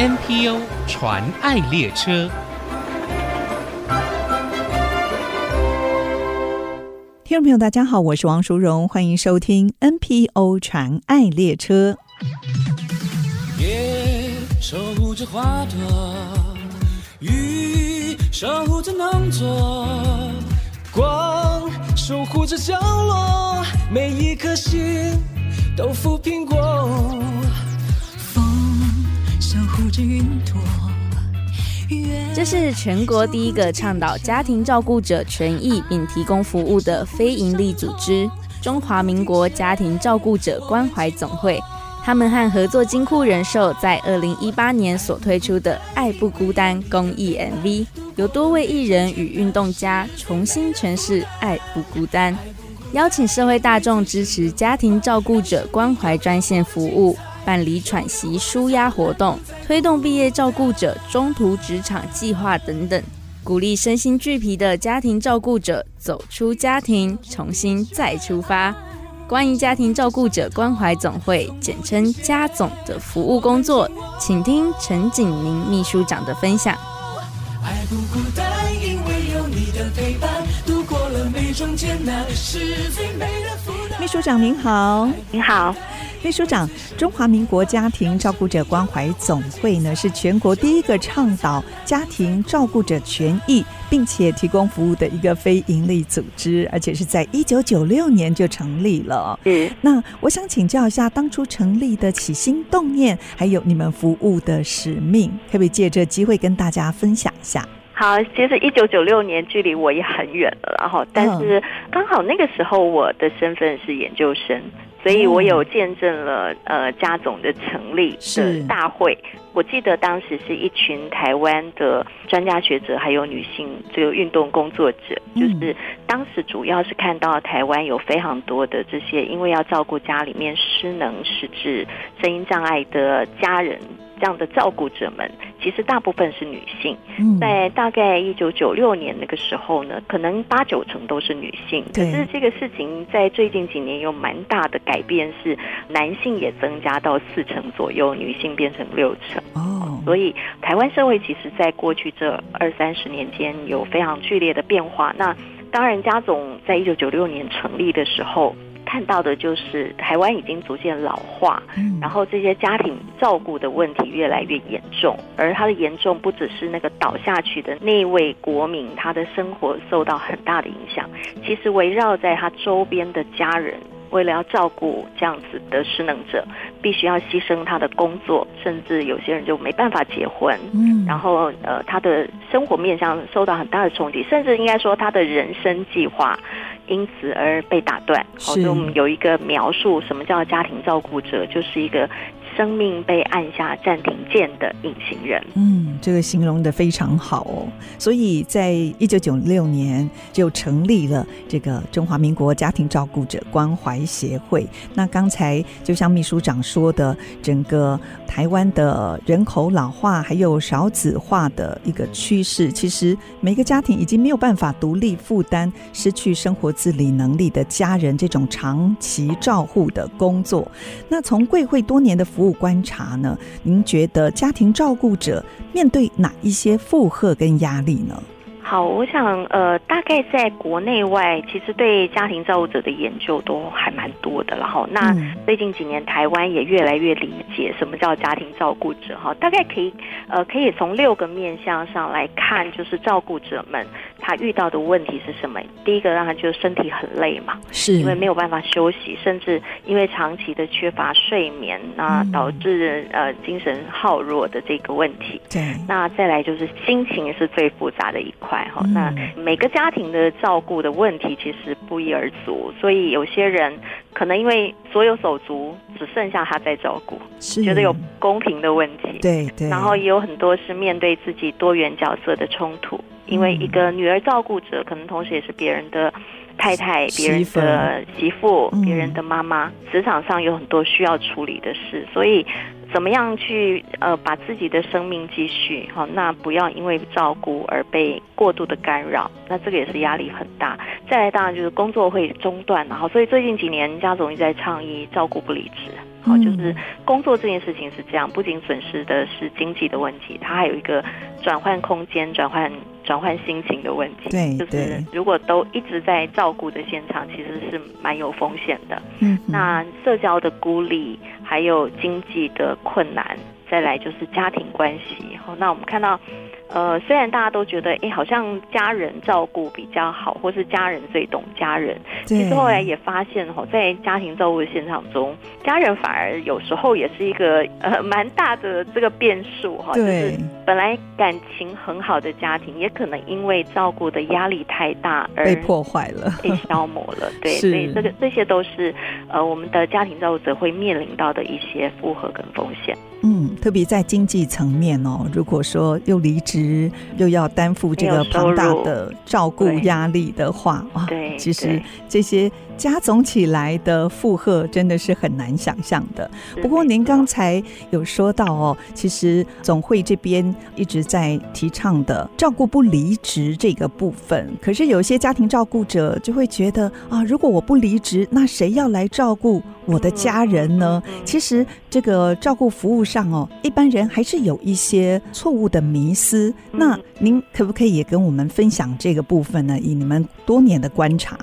NPO 传爱列车，听众朋友，大家好，我是王淑荣，欢迎收听 NPO 传爱列车。夜守护着花朵，雨守护着农作，光守护着角落，每一颗心都抚平过。这是全国第一个倡导家庭照顾者权益并提供服务的非营利组织——中华民国家庭照顾者关怀总会。他们和合作金库人寿在二零一八年所推出的“爱不孤单”公益 MV，由多位艺人与运动家重新诠释“爱不孤单”，邀请社会大众支持家庭照顾者关怀专线服务。办理喘息舒压活动，推动毕业照顾者中途职场计划等等，鼓励身心俱疲的家庭照顾者走出家庭，重新再出发。关于家庭照顾者关怀总会（简称家总）的服务工作，请听陈景明秘书长的分享。爱不孤单，因为有你的陪伴，度过了每种艰难，是最美的负担。秘书长您好，您好。秘书长，中华民国家庭照顾者关怀总会呢，是全国第一个倡导家庭照顾者权益，并且提供服务的一个非营利组织，而且是在一九九六年就成立了。嗯，那我想请教一下，当初成立的起心动念，还有你们服务的使命，可不可以借这机会跟大家分享一下？好，其实一九九六年距离我也很远了，然后但是刚好那个时候我的身份是研究生。所以我有见证了呃家总的成立的大会，我记得当时是一群台湾的专家学者，还有女性这个运动工作者，就是当时主要是看到台湾有非常多的这些因为要照顾家里面失能、失智、声音障碍的家人。这样的照顾者们，其实大部分是女性。在大概一九九六年那个时候呢，可能八九成都是女性。可是这个事情在最近几年有蛮大的改变，是男性也增加到四成左右，女性变成六成。哦，所以台湾社会其实在过去这二三十年间有非常剧烈的变化。那当然，家总在一九九六年成立的时候。看到的就是台湾已经逐渐老化，然后这些家庭照顾的问题越来越严重，而它的严重不只是那个倒下去的那位国民，他的生活受到很大的影响。其实围绕在他周边的家人，为了要照顾这样子的失能者，必须要牺牲他的工作，甚至有些人就没办法结婚。嗯，然后呃，他的生活面向受到很大的冲击，甚至应该说他的人生计划。因此而被打断。好，所以我们有一个描述，什么叫家庭照顾者，就是一个。生命被按下暂停键的隐形人，嗯，这个形容得非常好哦。所以在一九九六年就成立了这个中华民国家庭照顾者关怀协会。那刚才就像秘书长说的，整个台湾的人口老化还有少子化的一个趋势，其实每个家庭已经没有办法独立负担失去生活自理能力的家人这种长期照护的工作。那从贵会多年的服务观察呢？您觉得家庭照顾者面对哪一些负荷跟压力呢？好，我想呃，大概在国内外，其实对家庭照顾者的研究都还蛮多的。然后，那最近几年，台湾也越来越理解什么叫家庭照顾者。哈，大概可以呃，可以从六个面向上来看，就是照顾者们他遇到的问题是什么。第一个，让他就身体很累嘛，是因为没有办法休息，甚至因为长期的缺乏睡眠，那导致呃精神耗弱的这个问题。对，那再来就是心情是最复杂的一块。好，那每个家庭的照顾的问题其实不一而足，所以有些人可能因为所有手足只剩下他在照顾，觉得有公平的问题。对对，然后也有很多是面对自己多元角色的冲突，因为一个女儿照顾者可能同时也是别人的太太、别人的媳妇、别人的妈妈，职场上有很多需要处理的事，所以。怎么样去呃把自己的生命继续好？那不要因为照顾而被过度的干扰，那这个也是压力很大。再来当然就是工作会中断，然后所以最近几年家总一直在倡议照顾不离职。好，就是工作这件事情是这样，不仅损失的是经济的问题，它还有一个转换空间、转换转换心情的问题。对，就是如果都一直在照顾的现场，其实是蛮有风险的。嗯，那社交的孤立，还有经济的困难，再来就是家庭关系。好，那我们看到。呃，虽然大家都觉得，哎，好像家人照顾比较好，或是家人最懂家人，其实后来也发现，哈，在家庭照顾的现场中，家人反而有时候也是一个呃蛮大的这个变数，哈，就是本来感情很好的家庭，也可能因为照顾的压力太大而被破坏了，被消磨了，对，所以这个这些都是呃我们的家庭照顾者会面临到的一些负荷跟风险。嗯，特别在经济层面哦，如果说又离职，又要担负这个庞大的照顾压力的话，哇，其实这些。加总起来的负荷真的是很难想象的。不过您刚才有说到哦，其实总会这边一直在提倡的照顾不离职这个部分，可是有些家庭照顾者就会觉得啊，如果我不离职，那谁要来照顾我的家人呢？其实这个照顾服务上哦，一般人还是有一些错误的迷思。那您可不可以也跟我们分享这个部分呢？以你们多年的观察。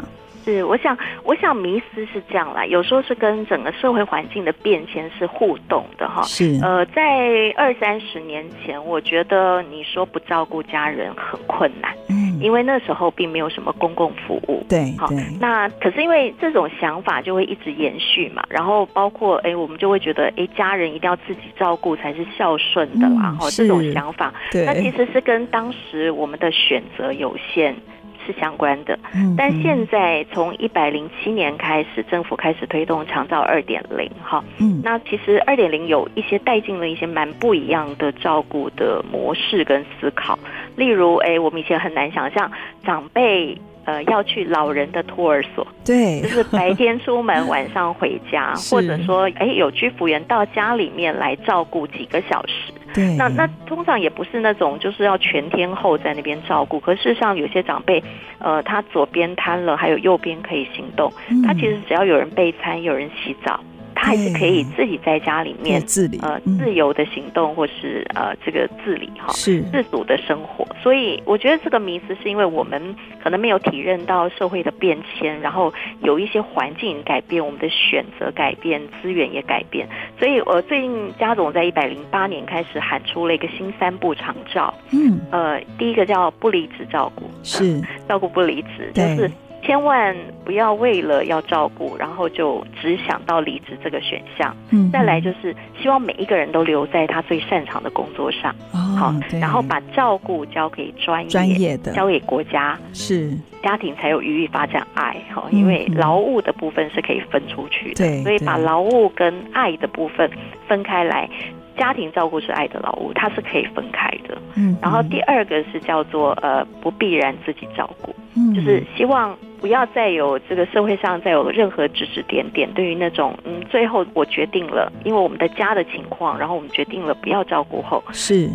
是，我想，我想迷思是这样啦，有时候是跟整个社会环境的变迁是互动的哈。是，呃，在二三十年前，我觉得你说不照顾家人很困难，嗯，因为那时候并没有什么公共服务，对，好，那可是因为这种想法就会一直延续嘛，然后包括哎，我们就会觉得哎，家人一定要自己照顾才是孝顺的啦，哈、嗯，这种想法，对，那其实是跟当时我们的选择有限。是相关的，嗯但现在从一百零七年开始，政府开始推动长照二点零，哈，嗯，那其实二点零有一些带进了一些蛮不一样的照顾的模式跟思考，例如，哎，我们以前很难想象长辈。呃，要去老人的托儿所，对，就是白天出门，晚上回家，或者说，哎，有居服员到家里面来照顾几个小时。对，那那通常也不是那种就是要全天候在那边照顾，可事实上有些长辈，呃，他左边瘫了，还有右边可以行动，嗯，他其实只要有人备餐，有人洗澡。他还是可以自己在家里面自理，呃，自由的行动，或是呃，这个自理哈，是自主的生活。所以我觉得这个迷思是因为我们可能没有体认到社会的变迁，然后有一些环境改变，我们的选择改变，资源也改变。所以，呃，最近家总在一百零八年开始喊出了一个新三步长照，嗯，呃，第一个叫不离职照顾，是照顾不离职，就是。千万不要为了要照顾，然后就只想到离职这个选项。嗯，再来就是希望每一个人都留在他最擅长的工作上。哦，好，然后把照顾交给专业，专业的，交给国家，是家庭才有余裕发展爱。哈，因为劳务的部分是可以分出去的，对，所以把劳务跟爱的部分分开来。家庭照顾是爱的劳务，它是可以分开的。嗯，然后第二个是叫做呃不必然自己照顾，嗯，就是希望不要再有这个社会上再有任何指指点点，对于那种嗯最后我决定了，因为我们的家的情况，然后我们决定了不要照顾后是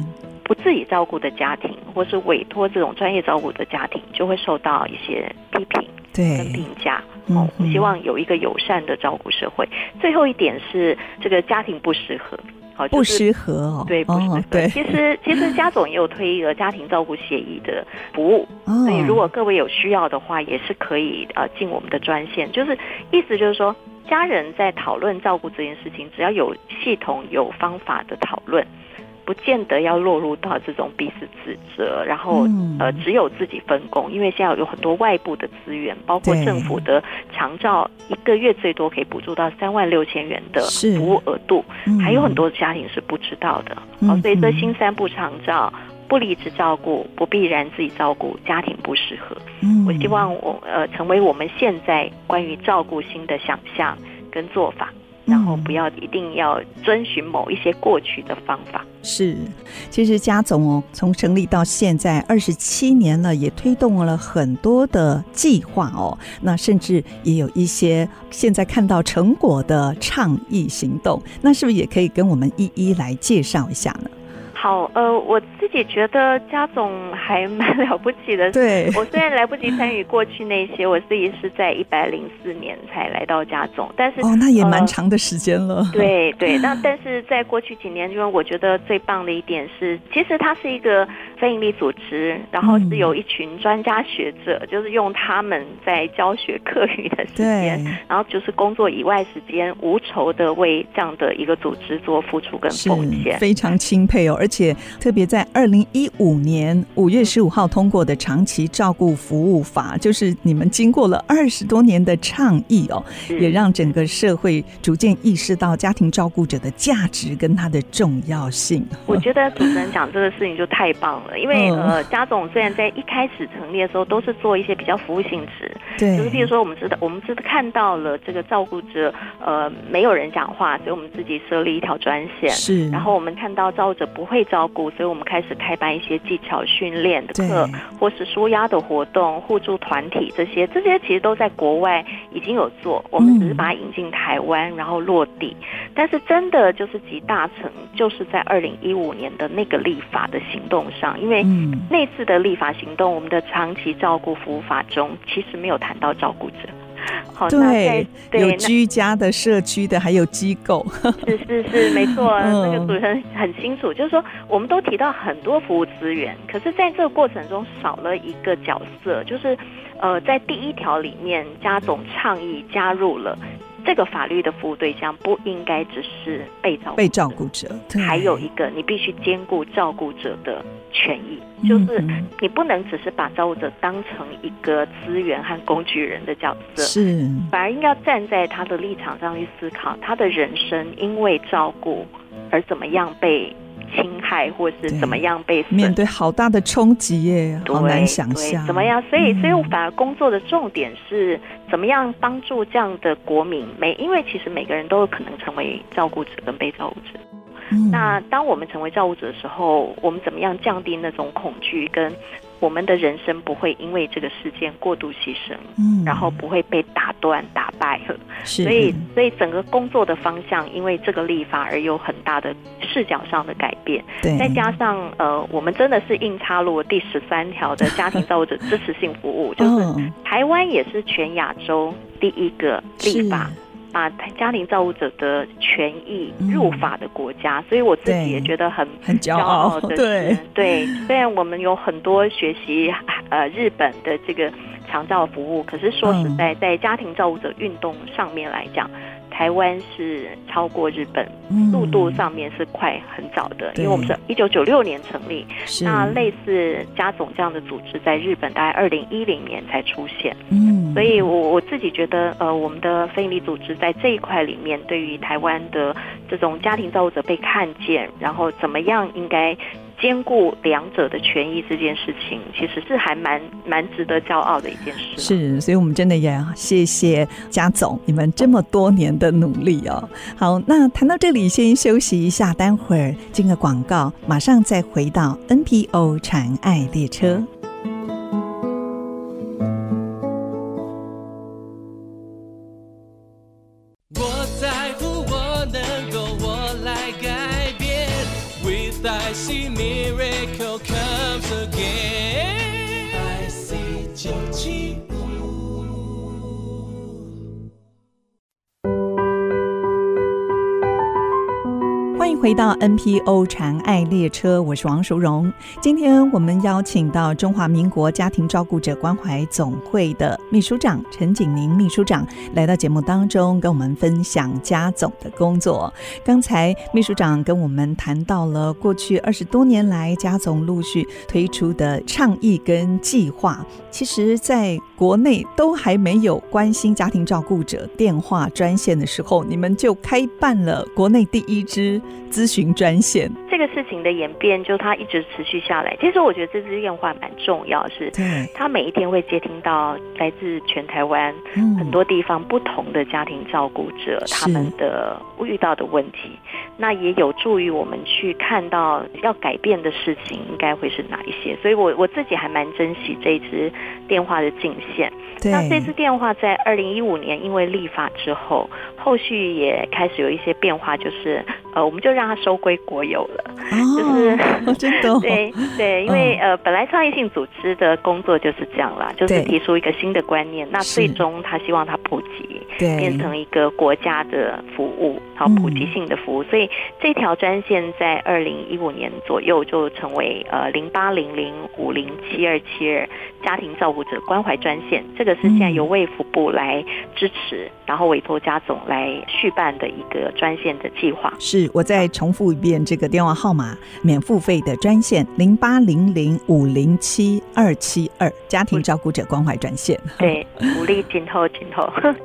不自己照顾的家庭，或是委托这种专业照顾的家庭，就会受到一些批评对跟评价。哦，我希望有一个友善的照顾社会。最后一点是这个家庭不适合。好，不适合哦。对，不适合。对，其实其实家总也有推一个家庭照顾协议的服务，所以如果各位有需要的话，也是可以呃进我们的专线。就是意思就是说，家人在讨论照顾这件事情，只要有系统、有方法的讨论。不见得要落入到这种彼此指责，然后、嗯、呃只有自己分工，因为现在有很多外部的资源，包括政府的长照，一个月最多可以补助到三万六千元的服务额度，还有很多家庭是不知道的。所以这新三不长照、不离职照顾、不必然自己照顾、家庭不适合。嗯，我希望我呃成为我们现在关于照顾新的想象跟做法。然后不要一定要遵循某一些过去的方法。是，其实家总哦，从成立到现在二十七年了，也推动了很多的计划哦。那甚至也有一些现在看到成果的倡议行动。那是不是也可以跟我们一一来介绍一下呢？好，呃，我自己觉得家总还蛮 了不起的。对，我虽然来不及参与过去那些，我自己是在一百零四年才来到家总，但是哦，那也蛮长的时间了。呃、对对，那 但是在过去几年，因为我觉得最棒的一点是，其实它是一个非营利组织，然后是有一群专家学者，嗯、就是用他们在教学课余的时间，然后就是工作以外时间无酬的为这样的一个组织做付出跟奉献，非常钦佩哦。而且特别在二零一五年五月十五号通过的长期照顾服务法，就是你们经过了二十多年的倡议哦，也让整个社会逐渐意识到家庭照顾者的价值跟它的重要性。我觉得主持人讲这个事情就太棒了，因为呃，家总虽然在一开始成立的时候都是做一些比较服务性质，对，就是比如说我们知道我们知道看到了这个照顾者呃没有人讲话，所以我们自己设立一条专线，是，然后我们看到照顾者不会照顾，所以我们开始开办一些技巧训练的课，或是舒压的活动、互助团体这些，这些其实都在国外已经有做，我们只是把它引进台湾，嗯、然后落地。但是真的就是集大成，就是在二零一五年的那个立法的行动上，因为那次的立法行动，我们的长期照顾服务法中其实没有谈到照顾者。好，对，对有居家的、社区的，还有机构。是是是，没错。那个主持人很清楚，就是说，我们都提到很多服务资源，可是在这个过程中少了一个角色，就是呃，在第一条里面，家总倡议加入了。这个法律的服务对象不应该只是被照顾被照顾者，还有一个你必须兼顾照顾者的权益，就是你不能只是把照顾者当成一个资源和工具人的角色，是，反而应该站在他的立场上去思考他的人生因为照顾而怎么样被。侵害或是怎么样被面对好大的冲击耶，好难想象怎么样？所以，所以我反而工作的重点是怎么样帮助这样的国民。每因为其实每个人都有可能成为照顾者跟被照顾者。嗯、那当我们成为照顾者的时候，我们怎么样降低那种恐惧跟？我们的人生不会因为这个事件过度牺牲，嗯，然后不会被打断、打败了。是，所以，所以整个工作的方向因为这个立法而有很大的视角上的改变。对，再加上呃，我们真的是硬插入第十三条的家庭照顾者支持性服务，就是台湾也是全亚洲第一个立法。把家庭照顾者的权益入法的国家，嗯、所以我自己也觉得很很骄傲的，对 对。虽然我们有很多学习呃日本的这个长照服务，可是说实在，在家庭照顾者运动上面来讲。台湾是超过日本，速度上面是快很早的，嗯、因为我们是一九九六年成立，那类似家总这样的组织，在日本大概二零一零年才出现。嗯，所以我我自己觉得，呃，我们的非营利组织在这一块里面，对于台湾的这种家庭照顾者被看见，然后怎么样应该。兼顾两者的权益这件事情，其实是还蛮蛮值得骄傲的一件事。是，所以我们真的也谢谢家总你们这么多年的努力哦。好，那谈到这里先休息一下，待会儿进个广告，马上再回到 NPO 禅爱列车。NPO 禅爱列车，我是王淑荣。今天我们邀请到中华民国家庭照顾者关怀总会的秘书长陈景宁秘书长来到节目当中，跟我们分享家总的工作。刚才秘书长跟我们谈到了过去二十多年来家总陆续推出的倡议跟计划，其实在国内都还没有关心家庭照顾者电话专线的时候，你们就开办了国内第一支。咨询专线这个事情的演变，就它一直持续下来。其实我觉得这支电话蛮重要，是它每一天会接听到来自全台湾很多地方不同的家庭照顾者他们的遇到的问题，那也有助于我们去看到要改变的事情应该会是哪一些。所以我我自己还蛮珍惜这支电话的进线。那这支电话在二零一五年因为立法之后，后续也开始有一些变化，就是呃，我们就让它收归国有了。哦，就是 真的，对对，因为呃，本来创业性组织的工作就是这样啦，就是提出一个新的观念，那最终他希望它普及，变成一个国家的服务，好，普及性的服务。所以这条专线在二零一五年左右就成为呃零八零零五零七二七二家庭照顾者关怀专线，这个是现在由卫福部来支持，然后委托家总来续办的一个专线的计划。是，我再重复一遍这个电话号码，免付费的专线零八零零五零七二七二家庭照顾者关怀专线。对，五力今后今后。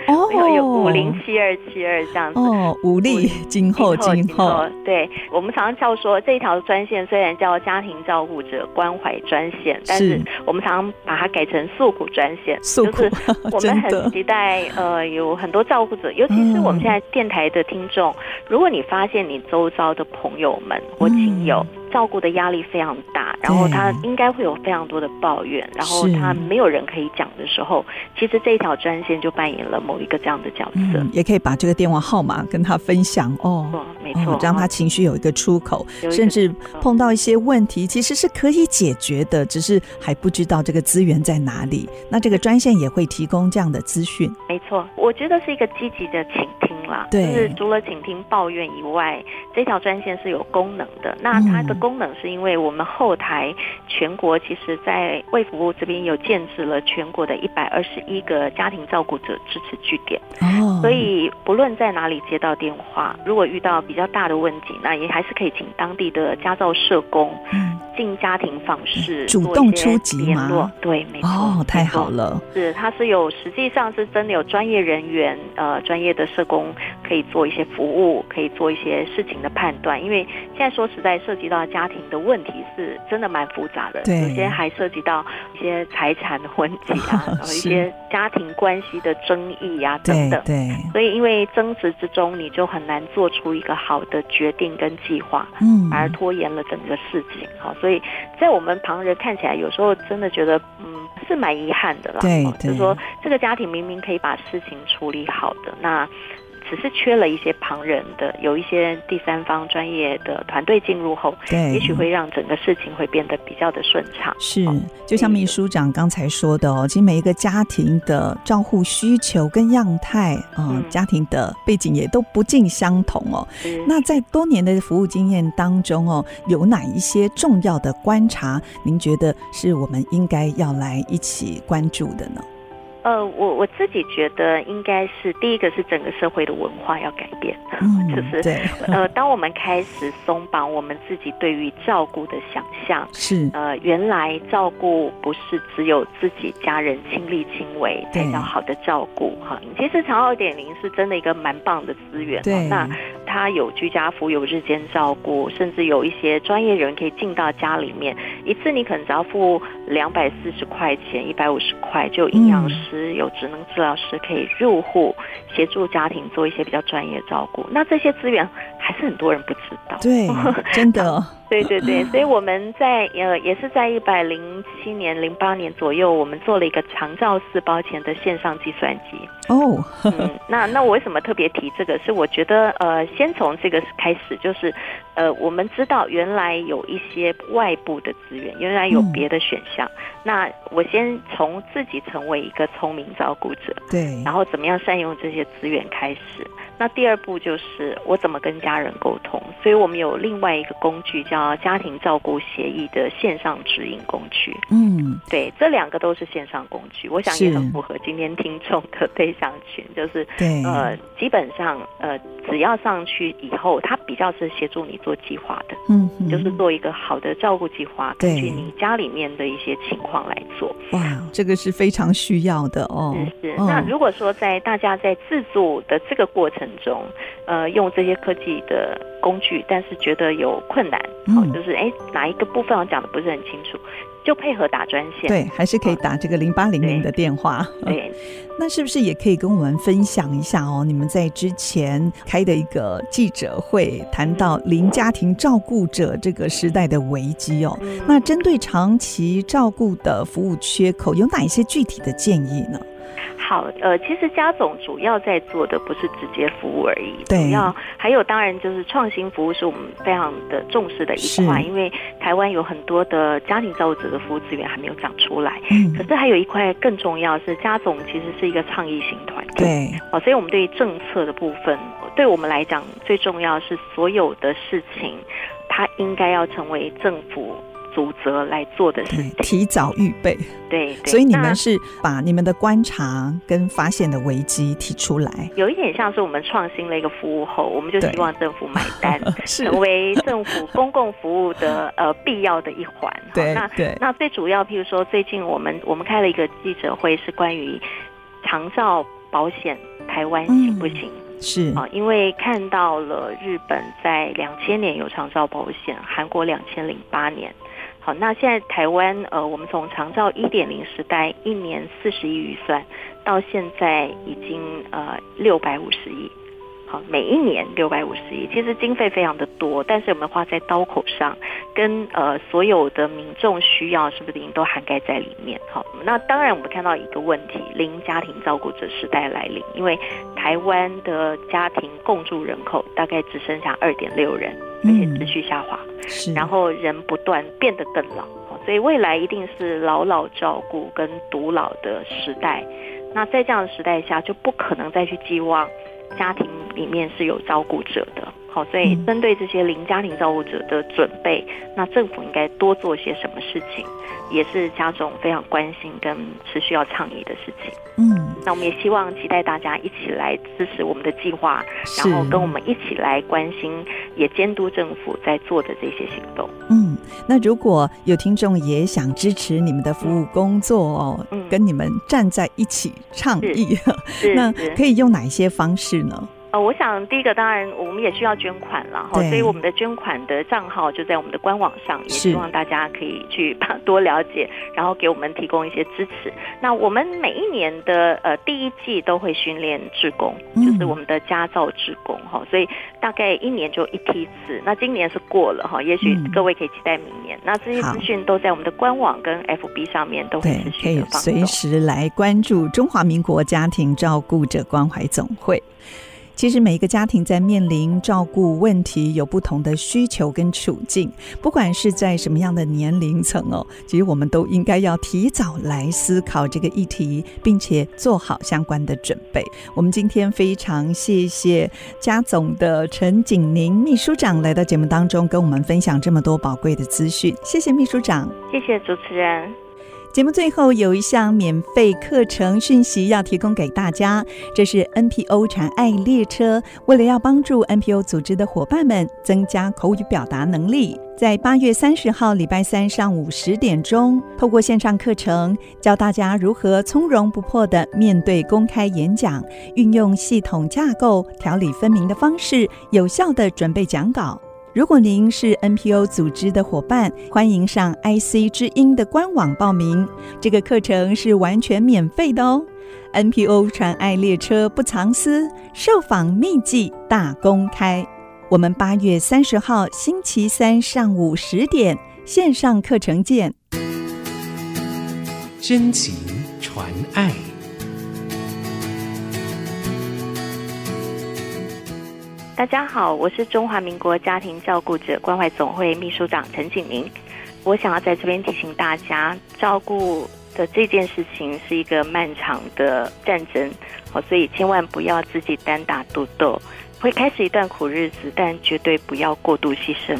哦，有五零七二七二这样子。哦，五力今后今后。对，我们常常叫说这一条专线虽然叫家庭照顾者关怀专线，但是我们常常把它改成诉苦专线，就是 我们很期待呃有很多照顾者，尤其是我们现在电台的听众，如果你发现你周遭的朋友们或亲友。照顾的压力非常大，然后他应该会有非常多的抱怨，然后他没有人可以讲的时候，其实这一条专线就扮演了某一个这样的角色。嗯，也可以把这个电话号码跟他分享哦，哦，没错，哦，让他情绪有一个出口，甚至碰到一些问题，其实是可以解决的，只是还不知道这个资源在哪里。那这个专线也会提供这样的资讯。没错，我觉得是一个积极的倾听啦，对，就是除了倾听抱怨以外，这条专线是有功能的。那它的功能是因为我们后台全国其实，在卫福部这边有建置了全国的一百二十一个家庭照顾者支持据点，哦，所以不论在哪里接到电话，如果遇到比较大的问题，那也还是可以请当地的家照社工进家庭访视，主动出击吗？对，没错，哦，太好了，是，它是有实际上是真的有专业人员，呃，专业的社工可以做一些服务，可以做一些事情的判断，因为现在说实在涉及到家庭。的问题是真的蛮复杂的，有些还涉及到一些财产的问题啊，然后一些家庭关系的争议啊等等。对，所以因为争执之中，你就很难做出一个好的决定跟计划，嗯，而拖延了整个事情。好，所以在我们旁人看起来，有时候真的觉得，嗯，是蛮遗憾的啦。对，就是说这个家庭明明可以把事情处理好的，那。只是缺了一些旁人的，有一些第三方专业的团队进入后，对，也许会让整个事情会变得比较的顺畅。是，就像秘书长刚才说的哦，其实每一个家庭的照护需求跟样态啊、嗯，家庭的背景也都不尽相同哦。那在多年的服务经验当中哦，有哪一些重要的观察，您觉得是我们应该要来一起关注的呢？呃，我我自己觉得应该是第一个是整个社会的文化要改变，嗯、就是对呃，当我们开始松绑我们自己对于照顾的想象，是呃，原来照顾不是只有自己家人亲力亲为才叫好的照顾哈。其实长二点零是真的一个蛮棒的资源，对，那它有居家服，有日间照顾，甚至有一些专业人可以进到家里面，一次你可能只要付两百四十块钱，一百五十块就有营养师。有职能治疗师可以入户协助家庭做一些比较专业照顾，那这些资源还是很多人不知道。对，真的。对对对，所以我们在呃也是在一百零七年、零八年左右，我们做了一个长照四包钱的线上计算机。哦，嗯，那那我为什么特别提这个？是我觉得呃，先从这个开始，就是呃，我们知道原来有一些外部的资源，原来有别的选项。嗯、那我先从自己成为一个聪明照顾者，对，然后怎么样善用这些资源开始。那第二步就是我怎么跟家人沟通，所以我们有另外一个工具叫家庭照顾协议的线上指引工具。嗯，对，这两个都是线上工具，我想也很符合今天听众的 对象群，就是对，呃，基本上呃，只要上去以后，它比较是协助你做计划的，嗯，就是做一个好的照顾计划，根据你家里面的一些情况来做。哇，这个是非常需要的哦。是是，那如果说在大家在自助的这个过程中，呃，用这些科技的工具，但是觉得有困难，好、嗯，就是哎，哪一个部分我讲的不是很清楚，就配合打专线，对，还是可以打这个零八零零的电话。对，对 那是不是也可以跟我们分享一下哦？你们在之前开的一个记者会，谈到零家庭照顾者这个时代的危机哦。嗯、那针对长期照顾的服务缺口，有哪一些具体的建议呢？好，呃，其实家总主要在做的不是直接服务而已，对，主要还有当然就是创新服务是我们非常的重视的一块，因为台湾有很多的家庭照顾者的服务资源还没有长出来，嗯，可是还有一块更重要是家总其实是一个倡议型团队，对，哦，所以我们对于政策的部分，对我们来讲最重要是所有的事情，它应该要成为政府。负责来做的事情，提早预备。对，对，所以你们是把你们的观察跟发现的危机提出来，有一点像是我们创新了一个服务后，我们就希望政府买单，成为政府公共服务的呃必要的一环。对，那对，那最主要，譬如说最近我们我们开了一个记者会，是关于长照保险台湾行不行？嗯是啊，因为看到了日本在两千年有长照保险，韩国两千零八年。好，那现在台湾呃，我们从长照一点零时代一年四十亿预算，到现在已经呃六百五十亿。好，每一年六百五十亿，其实经费非常的多，但是我们花在刀口上，跟呃所有的民众需要是不是已经都涵盖在里面？好，那当然我们看到一个问题，零家庭照顾者时代来临，因为台湾的家庭共住人口大概只剩下二点六人，而且持续下滑，是，然后人不断变得更老，所以未来一定是老老照顾跟独老的时代。那在这样的时代下，就不可能再去寄望。家庭里面是有照顾者的，好，所以针对这些零家庭照顾者的准备，那政府应该多做些什么事情，也是家总非常关心跟持续要倡议的事情。嗯，那我们也希望期待大家一起来支持我们的计划，然后跟我们一起来关心，也监督政府在做的这些行动。嗯。那如果有听众也想支持你们的服务工作哦，嗯、跟你们站在一起倡议，那可以用哪一些方式呢？呃，我想第一个当然我们也需要捐款了哈，所以我们的捐款的账号就在我们的官网上，也希望大家可以去 多了解，然后给我们提供一些支持。那我们每一年的呃第一季都会训练志工，就是我们的家造志工哈，所以大概一年就一批次。那今年是过了哈，也许各位可以期待明年。那这些资讯都在我们的官网跟 FB 上面都会持续的放送，随时来关注中华民国家庭照顾者关怀总会。其实每一个家庭在面临照顾问题，有不同的需求跟处境，不管是在什么样的年龄层哦，其实我们都应该要提早来思考这个议题，并且做好相关的准备。我们今天非常谢谢家总的陈景宁秘书长来到节目当中，跟我们分享这么多宝贵的资讯。谢谢秘书长，谢谢主持人。节目最后有一项免费课程讯息要提供给大家，这是 NPO 传爱列车为了要帮助 NPO 组织的伙伴们增加口语表达能力，在八月三十号礼拜三上午十点钟，透过线上课程教大家如何从容不迫地面对公开演讲，运用系统架构、条理分明的方式，有效地准备讲稿。如果您是 NPO 组织的伙伴，欢迎上 IC 之音的官网报名。这个课程是完全免费的哦。NPO 传爱列车不藏私，受访秘技大公开。我们八月三十号星期三上午十点线上课程见。真情传爱。大家好，我是中华民国家庭照顾者关怀总会秘书长陈景明。我想要在这边提醒大家，照顾的这件事情是一个漫长的战争，好，所以千万不要自己单打独斗，会开始一段苦日子，但绝对不要过度牺牲。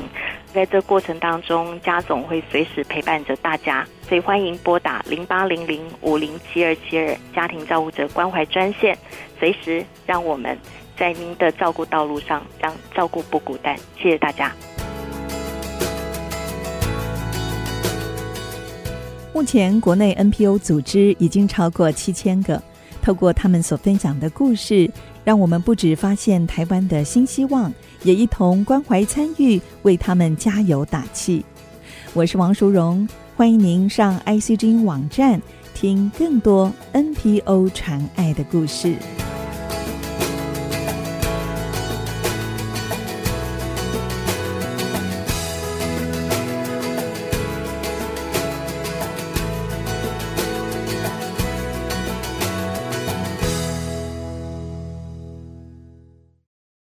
在这过程当中，家总会随时陪伴着大家，所以欢迎拨打零八零零五零七二七二家庭照顾者关怀专线，随时让我们。在您的照顾道路上，让照顾不孤单。谢谢大家。目前，国内 NPO 组织已经超过七千个。透过他们所分享的故事，让我们不止发现台湾的新希望，也一同关怀参与，为他们加油打气。我是王淑荣，欢迎您上 ICG 网站听更多 NPO 传爱的故事。